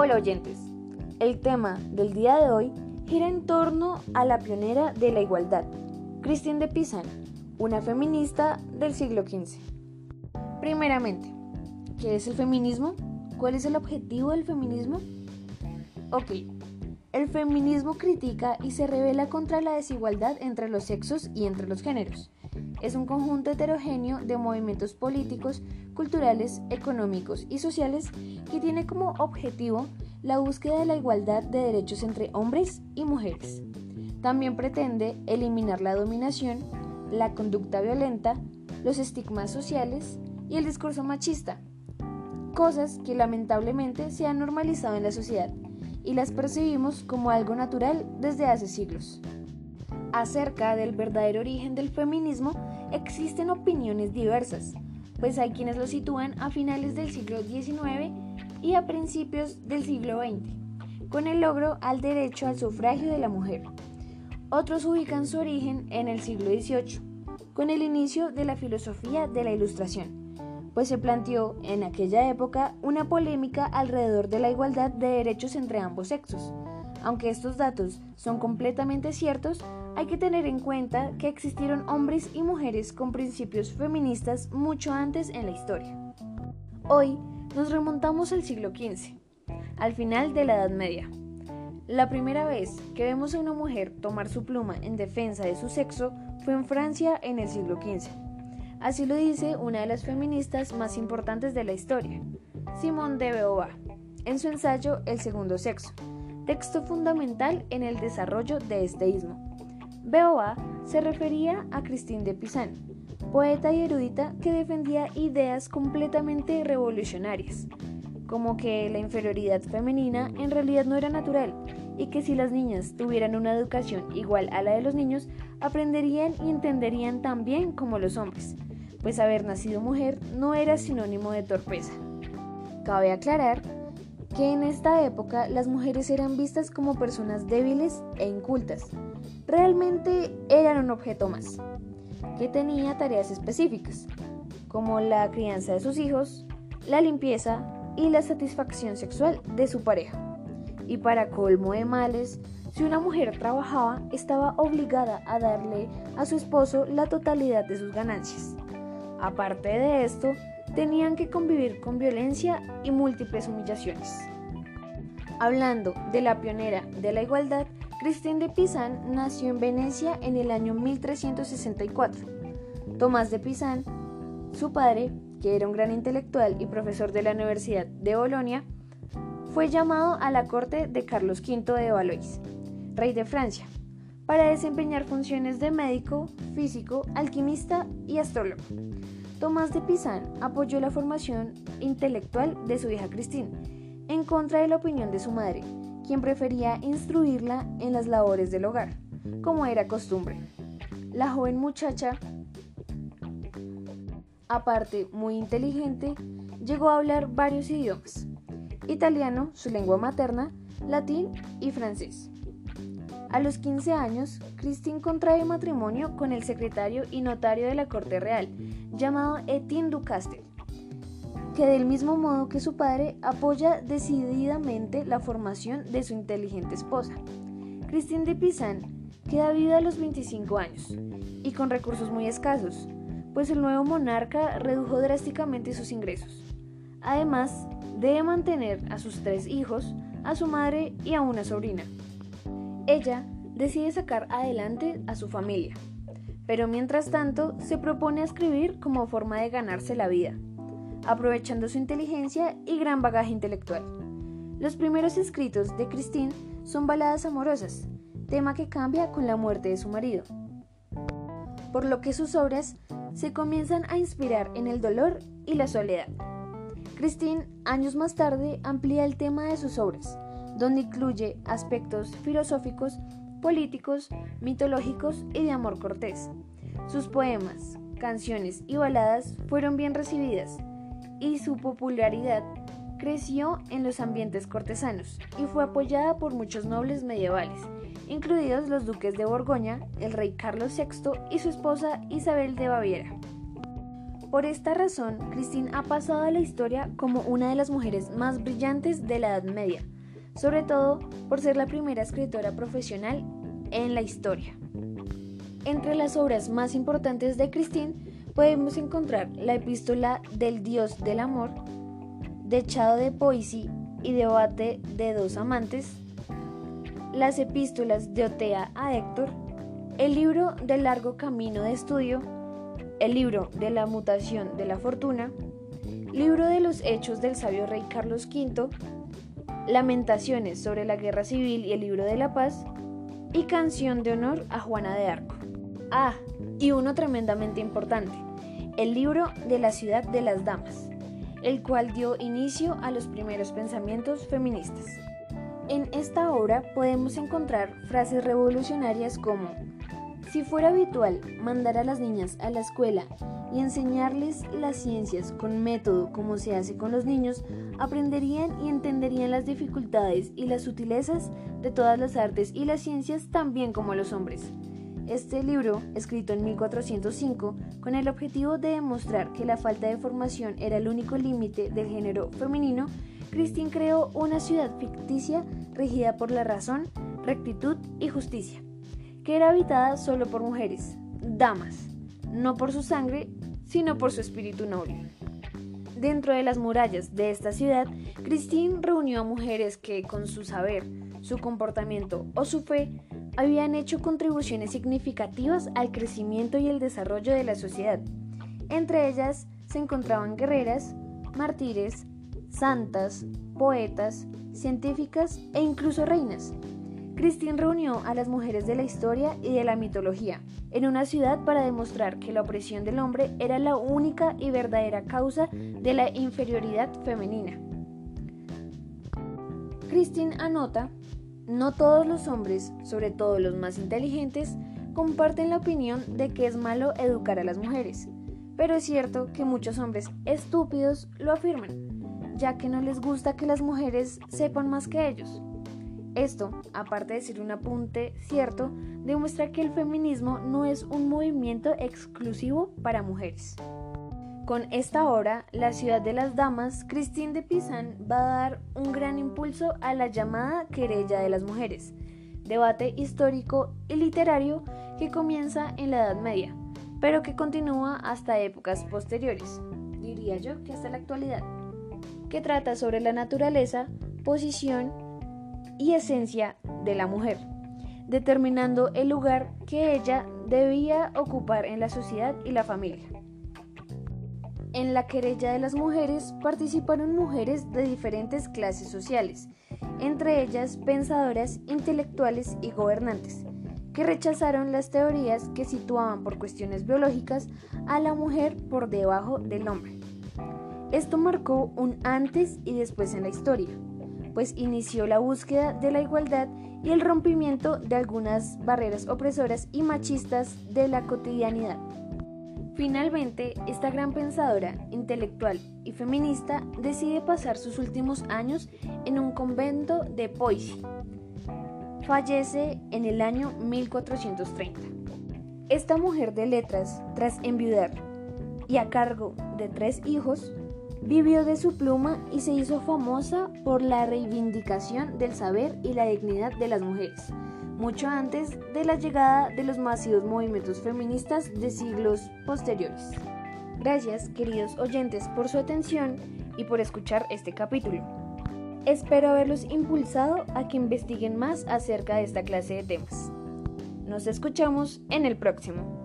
Hola oyentes, el tema del día de hoy gira en torno a la pionera de la igualdad, Christine de Pizan, una feminista del siglo XV. Primeramente, ¿qué es el feminismo? ¿Cuál es el objetivo del feminismo? Ok, el feminismo critica y se revela contra la desigualdad entre los sexos y entre los géneros. Es un conjunto heterogéneo de movimientos políticos, culturales, económicos y sociales que tiene como objetivo la búsqueda de la igualdad de derechos entre hombres y mujeres. También pretende eliminar la dominación, la conducta violenta, los estigmas sociales y el discurso machista, cosas que lamentablemente se han normalizado en la sociedad y las percibimos como algo natural desde hace siglos. Acerca del verdadero origen del feminismo existen opiniones diversas, pues hay quienes lo sitúan a finales del siglo XIX y a principios del siglo XX, con el logro al derecho al sufragio de la mujer. Otros ubican su origen en el siglo XVIII, con el inicio de la filosofía de la Ilustración, pues se planteó en aquella época una polémica alrededor de la igualdad de derechos entre ambos sexos. Aunque estos datos son completamente ciertos, hay que tener en cuenta que existieron hombres y mujeres con principios feministas mucho antes en la historia. Hoy nos remontamos al siglo XV, al final de la Edad Media. La primera vez que vemos a una mujer tomar su pluma en defensa de su sexo fue en Francia en el siglo XV. Así lo dice una de las feministas más importantes de la historia, Simone de Beauvoir, en su ensayo El segundo sexo, texto fundamental en el desarrollo de este ismo. Beauvoir se refería a Christine de Pizan, poeta y erudita que defendía ideas completamente revolucionarias, como que la inferioridad femenina en realidad no era natural y que si las niñas tuvieran una educación igual a la de los niños, aprenderían y entenderían tan bien como los hombres, pues haber nacido mujer no era sinónimo de torpeza. Cabe aclarar que en esta época las mujeres eran vistas como personas débiles e incultas. Realmente eran un objeto más que tenía tareas específicas, como la crianza de sus hijos, la limpieza y la satisfacción sexual de su pareja. Y para colmo de males, si una mujer trabajaba, estaba obligada a darle a su esposo la totalidad de sus ganancias. Aparte de esto, tenían que convivir con violencia y múltiples humillaciones. Hablando de la pionera de la igualdad, Christine de Pizan nació en Venecia en el año 1364. Tomás de Pizan, su padre, que era un gran intelectual y profesor de la Universidad de Bolonia, fue llamado a la corte de Carlos V de Valois, rey de Francia, para desempeñar funciones de médico, físico, alquimista y astrólogo. Tomás de Pizan apoyó la formación intelectual de su hija Christine, en contra de la opinión de su madre, quien prefería instruirla en las labores del hogar, como era costumbre. La joven muchacha, aparte muy inteligente, llegó a hablar varios idiomas, italiano, su lengua materna, latín y francés. A los 15 años, Christine contrae matrimonio con el secretario y notario de la Corte Real, llamado Etienne Ducastel, que del mismo modo que su padre apoya decididamente la formación de su inteligente esposa. Christine de Pizan queda viuda a los 25 años y con recursos muy escasos, pues el nuevo monarca redujo drásticamente sus ingresos. Además, debe mantener a sus tres hijos, a su madre y a una sobrina. Ella decide sacar adelante a su familia, pero mientras tanto se propone escribir como forma de ganarse la vida aprovechando su inteligencia y gran bagaje intelectual. Los primeros escritos de Christine son baladas amorosas, tema que cambia con la muerte de su marido, por lo que sus obras se comienzan a inspirar en el dolor y la soledad. Christine, años más tarde, amplía el tema de sus obras, donde incluye aspectos filosóficos, políticos, mitológicos y de amor cortés. Sus poemas, canciones y baladas fueron bien recibidas, y su popularidad creció en los ambientes cortesanos y fue apoyada por muchos nobles medievales, incluidos los duques de Borgoña, el rey Carlos VI y su esposa Isabel de Baviera. Por esta razón, Christine ha pasado a la historia como una de las mujeres más brillantes de la Edad Media, sobre todo por ser la primera escritora profesional en la historia. Entre las obras más importantes de Christine podemos encontrar la epístola del Dios del Amor, Dechado de Poesía y Debate de dos amantes, las epístolas de Otea a Héctor, el libro del largo camino de estudio, el libro de la mutación de la fortuna, libro de los hechos del sabio rey Carlos V, lamentaciones sobre la guerra civil y el libro de la paz, y canción de honor a Juana de Arco. Ah, y uno tremendamente importante, el libro de la ciudad de las damas, el cual dio inicio a los primeros pensamientos feministas. En esta obra podemos encontrar frases revolucionarias como si fuera habitual mandar a las niñas a la escuela y enseñarles las ciencias con método como se hace con los niños, aprenderían y entenderían las dificultades y las sutilezas de todas las artes y las ciencias tan bien como los hombres. Este libro, escrito en 1405, con el objetivo de demostrar que la falta de formación era el único límite del género femenino, Christine creó una ciudad ficticia regida por la razón, rectitud y justicia que era habitada solo por mujeres, damas, no por su sangre, sino por su espíritu noble. Dentro de las murallas de esta ciudad, Christine reunió a mujeres que, con su saber, su comportamiento o su fe, habían hecho contribuciones significativas al crecimiento y el desarrollo de la sociedad. Entre ellas se encontraban guerreras, mártires, santas, poetas, científicas e incluso reinas, Christine reunió a las mujeres de la historia y de la mitología en una ciudad para demostrar que la opresión del hombre era la única y verdadera causa de la inferioridad femenina. Christine anota, no todos los hombres, sobre todo los más inteligentes, comparten la opinión de que es malo educar a las mujeres, pero es cierto que muchos hombres estúpidos lo afirman, ya que no les gusta que las mujeres sepan más que ellos. Esto, aparte de ser un apunte cierto, demuestra que el feminismo no es un movimiento exclusivo para mujeres. Con esta obra, La ciudad de las damas, Christine de Pizan va a dar un gran impulso a la llamada querella de las mujeres, debate histórico y literario que comienza en la Edad Media, pero que continúa hasta épocas posteriores, diría yo que hasta la actualidad, que trata sobre la naturaleza, posición y esencia de la mujer, determinando el lugar que ella debía ocupar en la sociedad y la familia. En la querella de las mujeres participaron mujeres de diferentes clases sociales, entre ellas pensadoras, intelectuales y gobernantes, que rechazaron las teorías que situaban por cuestiones biológicas a la mujer por debajo del hombre. Esto marcó un antes y después en la historia pues inició la búsqueda de la igualdad y el rompimiento de algunas barreras opresoras y machistas de la cotidianidad. Finalmente, esta gran pensadora, intelectual y feminista decide pasar sus últimos años en un convento de Poissy. Fallece en el año 1430. Esta mujer de letras, tras enviudar y a cargo de tres hijos, Vivió de su pluma y se hizo famosa por la reivindicación del saber y la dignidad de las mujeres, mucho antes de la llegada de los masivos movimientos feministas de siglos posteriores. Gracias, queridos oyentes, por su atención y por escuchar este capítulo. Espero haberlos impulsado a que investiguen más acerca de esta clase de temas. Nos escuchamos en el próximo.